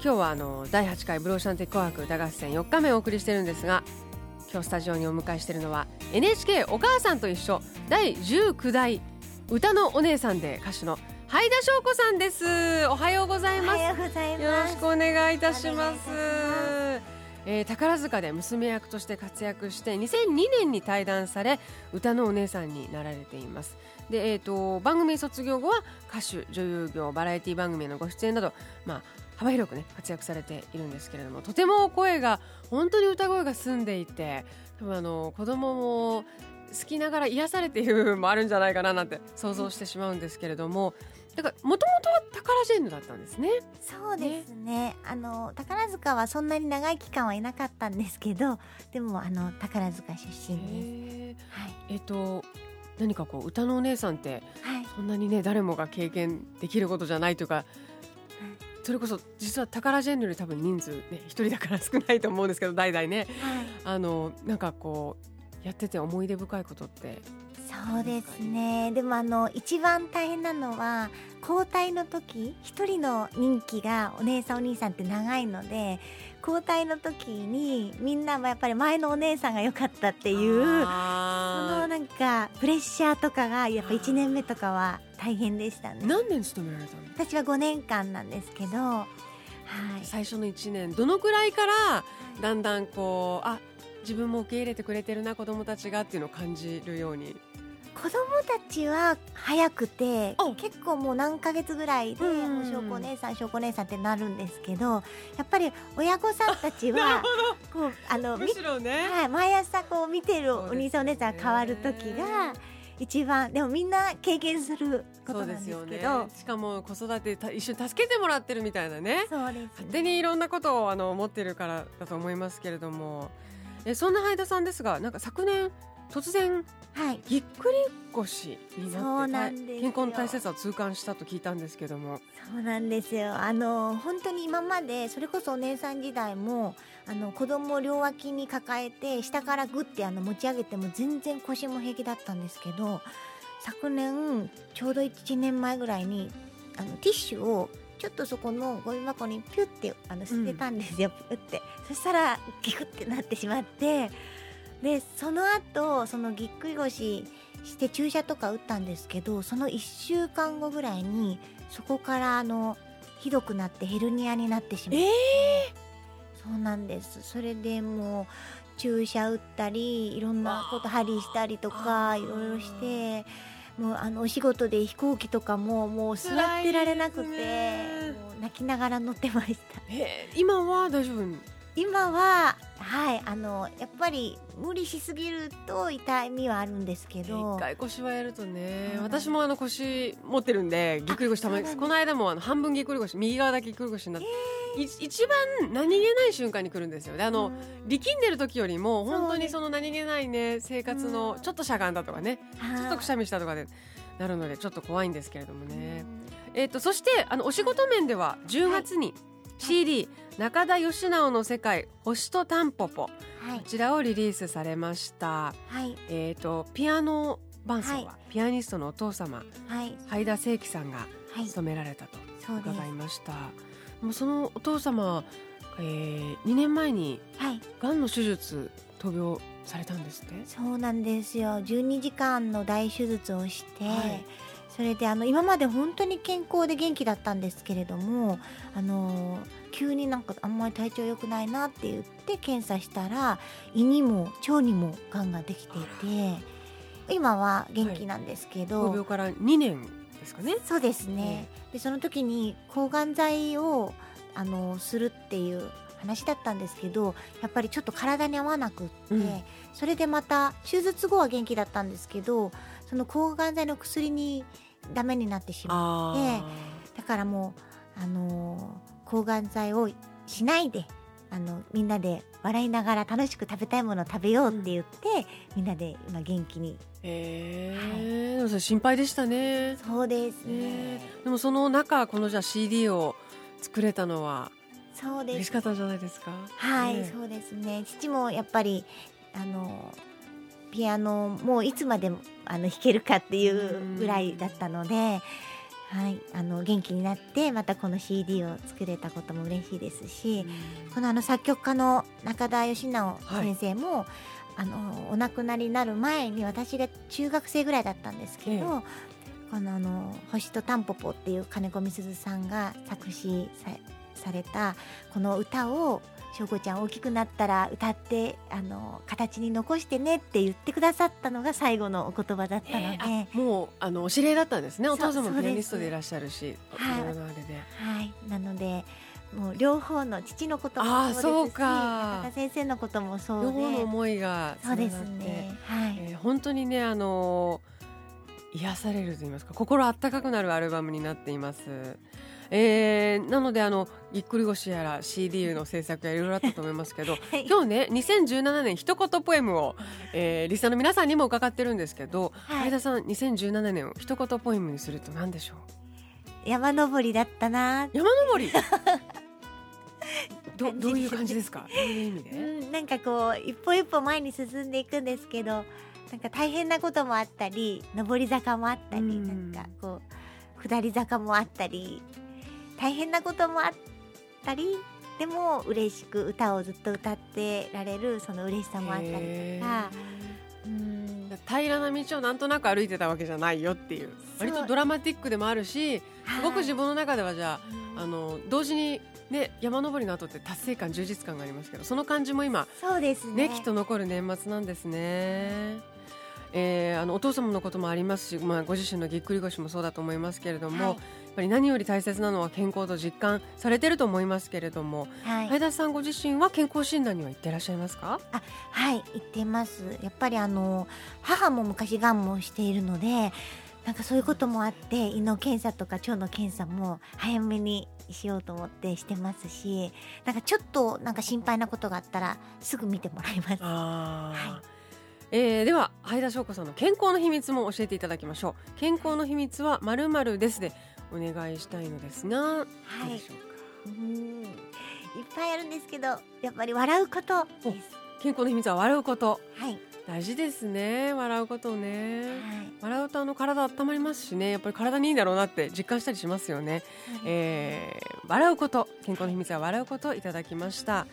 今日はあの第8回ブローシャンテ紅白歌合戦4日目をお送りしてるんですが今日スタジオにお迎えしているのは NHK お母さんと一緒第19代歌のお姉さんで歌手のはい田翔子さんです。おはようございます。よろしくお願いいたします。えー、宝塚で娘役として活躍して2002年に退団され歌のお姉さんになられています。で、えーと、番組卒業後は歌手女優業バラエティ番組へのご出演など、まあ、幅広くね活躍されているんですけれどもとても声が本当に歌声が澄んでいて多分あの子供も好きながら癒されている部分もあるんじゃないかななんて想像してしまうんですけれどもだからもともとは宝ジェンヌだったんですね。そうですね。ねあの宝塚はそんなに長い期間はいなかったんですけど、でもあの宝塚出身です。はい。えっ、と何かこう歌のお姉さんって、はい、そんなにね誰もが経験できることじゃないというか。それこそ実は宝ジェンヌより多分人数ね一人だから少ないと思うんですけど代々ね、はい、あのなんかこうやってて思い出深いことって。そうですね。でもあの一番大変なのは交代の時一人の任期がお姉さんお兄さんって長いので交代の時にみんなもやっぱり前のお姉さんが良かったっていうそのなんかプレッシャーとかがやっぱ1年目とかは大変でしたね。何年勤められたの？私は5年間なんですけど、はい、最初の1年どのくらいからだんだんこうあ自分も受け入れてくれてるな子供たちがっていうのを感じるように子供たちは早くて結構もう何ヶ月ぐらいでもう証拠姉さん証拠姉さんってなるんですけどやっぱり親御さんたちは こうあのむしろね、はい、毎朝こう見てるお兄さんお姉さんが変わる時が。一番でもみんな経験することなんですけど、ね、しかも子育て一緒に助けてもらってるみたいなね。そうです、ね、勝手にいろんなことをあの持ってるからだと思いますけれども。えそんなはい田さんですがなんか昨年突然、はい、ぎっくり腰になって健康の大切さを痛感したと聞いたんですけども。そうなんですよ。あの本当に今までそれこそお姉さん時代もあの子供を両脇に抱えて下からグッてあの持ち上げても全然腰も平気だったんですけど昨年ちょうど1年前ぐらいにあのティッシュをちょっとそこのゴミ箱にピュッてあの捨てたんですよ、うん、ピュッて。そしたらギクってなってしまってでその後そのぎっくり腰して注射とか打ったんですけどその1週間後ぐらいにそこからあのひどくなってヘルニアになってしまって、えー、そうなんです。それでもう注射打ったりいろんなこと針したりとかいろいろしてもうあのお仕事で飛行機とかももう座ってられなくて、ね、もう泣きながら乗ってました。えー、今は大丈夫？今ははいあのやっぱり無理しすぎると痛みはあるんですけど。一回腰はやるとね、うん、私もあの腰持ってるんでぎっくり腰たまにこの間もあの半分ぎっくり腰右側だけぎっくり腰になって、えー、一番何気ない瞬間に来るんですよ。であの、うん、力んでる時よりも本当にその何気ないね生活のちょっとしゃがんだとかね、ちょっとくしゃみしたとかでなるのでちょっと怖いんですけれどもね、えーと、とそしてあのお仕事面では10月に、はい。CD 中田義直の世界星とタンポポ、はい、こちらをリリースされました、はい、えっ、ー、とピアノ伴奏は、はい、ピアニストのお父様、はい、灰田誠樹さんが務められたと伺いました、もうそのお父様、えー、2年前にがんの手術闘病されたんですねそうなんですよ。12時間の大手術をして、はいそれであの今まで本当に健康で元気だったんですけれどもあの急になんかあんまり体調良くないなって言って検査したら胃にも腸にもがんができていて今は元気なんですけど、はい、病から2年ですかね？そうですね、でその時に抗がん剤をあのするっていう話だったんですけどやっぱりちょっと体に合わなくって、うん、それでまた手術後は元気だったんですけどその抗がん剤の薬にダメになってしまってだからもう、あのー、抗がん剤をしないであのみんなで笑いながら楽しく食べたいものを食べようって言って、みんなで今元気に。えー。でもそれ心配でしたね。そうですね。ね。でもその中このじゃあ CD を作れたのはそうです。嬉しかったんじゃないですか？はい、ね。そうですね。父もやっぱりあのピアノもういつまであの弾けるかっていうぐらいだったので、はい、あの元気になってまたこの CD を作れたことも嬉しいですし、このあの作曲家の中田義直先生も、あのお亡くなりになる前に私が中学生ぐらいだったんですけど、ええ。このあの「星とタンポポ」っていう金子みすずさんが作詞さされたこの歌を翔子ちゃん大きくなったら歌ってあの形に残してねって言ってくださったのが最後のお言葉だったので、えーあもうあのお知り合いだったんですね。お父様もピアニストでいらっしゃるしはい。はい、なのでもう両方の父のこともそうですし先生のこともそうで。両方の思いがつそうですね。はい、えー本当にねあの癒されると言いますか心あったかくなるアルバムになっています。えーなのであのぎっくり腰やら CD の制作やいろいろあったと思いますけど はい。今日ね2017年一言ポエムを、えーリスナーの皆さんにも伺ってるんですけど、はい。相田さん2017年を一言ポエムにすると何でしょう？山登りだったな山登り？どどういう感じですか？どういう意味で、うん、なんかこう一歩一歩前に進んでいくんですけどなんか大変なこともあったり上り坂もあったり、うん。なんかこう下り坂もあったり大変なこともあったりでも嬉しく歌をずっと歌ってられるその嬉しさもあったりへとか。ー。うん。平らな道をなんとなく歩いてたわけじゃないよっていう。割とドラマティックでもあるしすごく自分の中ではじゃああの同時に、ね、山登りの後って達成感充実感がありますけどその感じも今、そうですね。ね、きっと残る年末なんですね。えーあのお父様のこともありますし、まあ、ご自身のぎっくり腰もそうだと思いますけれども、はい。やっぱり何より大切なのは健康と実感されてると思いますけれども、はい、相田さんご自身は健康診断には行ってらっしゃいますか？はい言ってます。やっぱりあの母も昔がんもしているのでなんかそういうこともあって胃の検査とか腸の検査も早めにしようと思ってしてますしなんかちょっとなんか心配なことがあったらすぐ見てもらいます。はえーでは相田翔子さんの健康の秘密も教えていただきましょう。健康の秘密はまるまるですでお願いしたいのですが、どうでしょうか？うん。いっぱいあるんですけどやっぱり笑うこと。です健康の秘密は笑うこと。はい、大事ですね笑うことをね。はい。笑うとあの体温まりますしねやっぱり体にいいんだろうなって実感したりしますよね、えー笑うこと健康の秘密は笑うこといただきました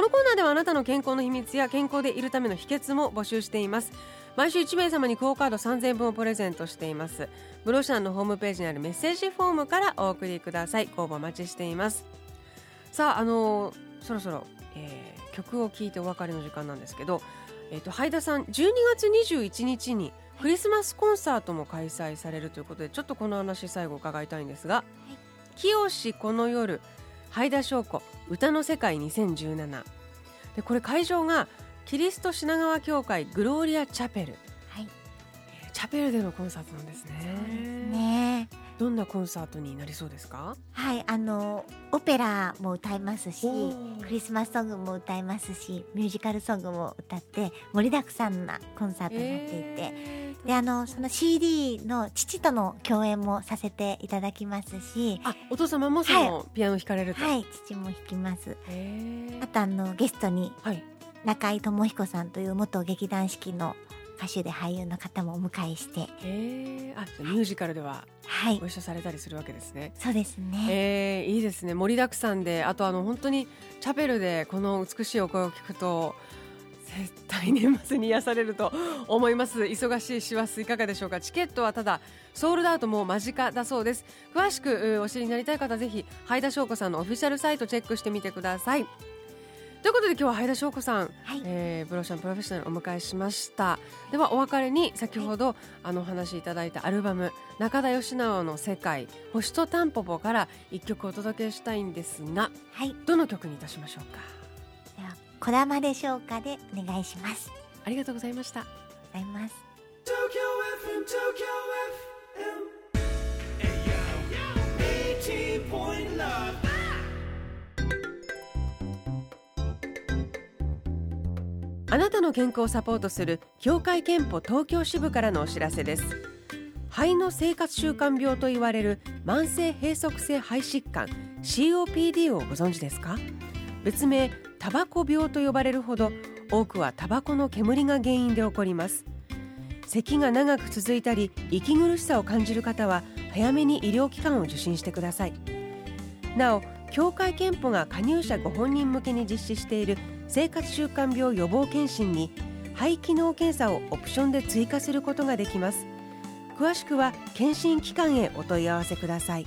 このコーナーではあなたの健康の秘密や健康でいるための秘訣も募集しています。毎週1名様にクオカード3000円分をプレゼントしています。ブロシャンのホームページにあるメッセージフォームからお送りください。ご応募お待ちしています。さああのーそろそろ、えー曲を聴いてお別れの時間なんですけどえー、とハイダさん12月21日にクリスマスコンサートも開催されるということでちょっとこの話最後伺いたいんですが「清この夜ハイダ翔子歌の世界2017」でこれ会場がキリスト品川教会グローリアチャペル。はい。えーチャペルでのコンサートなんですね。ね。どんなコンサートになりそうですか？はいあのオペラも歌いますしクリスマスソングも歌いますしミュージカルソングも歌って盛りだくさんなコンサートになっていて、えーであのその CD の父との共演もさせていただきますし。あお父様もそのピアノ弾かれると、はい父も弾きます。あとあのゲストにはい。中井智彦さんという元劇団四季の歌手で俳優の方もお迎えして。へえあミュージカルでははい。ご一緒されたりするわけですね。そうですね、えー、いいですね。盛りだくさんであとあの本当にチャペルでこの美しいお声を聞くと絶対年末に癒されると思います。忙しい師走いかがでしょうか？チケットはただソールドアウトも間近だそうです。詳しくうお知りになりたい方はぜひ灰田翔子さんのオフィシャルサイトチェックしてみてください。ということで今日は灰田翔子さんはい。えーブローシャンプロフェッショナルをお迎えしました。ではお別れに先ほど、あのお話しいただいたアルバム「中田義直の世界星とタンポポ」から一曲お届けしたいんですがはい。どの曲にいたしましょうか？では「こだまでしょうか」でお願いしますありがとうございましたございます Tokyo FM, Tokyo FM. Hey yo, 80.9. あなたの健康をサポートする協会憲法東京支部からのお知らせです肺の生活習慣病と言われる慢性閉塞性肺疾患 COPD をご存知ですか別名タバコ病と呼ばれるほど多くはタバコの煙が原因で起こります。咳が長く続いたり息苦しさを感じる方は早めに医療機関を受診してください。なお協会けんぽが加入者ご本人向けに実施している生活習慣病予防健診に肺機能検査をオプションで追加することができます。詳しくは健診機関へお問い合わせください。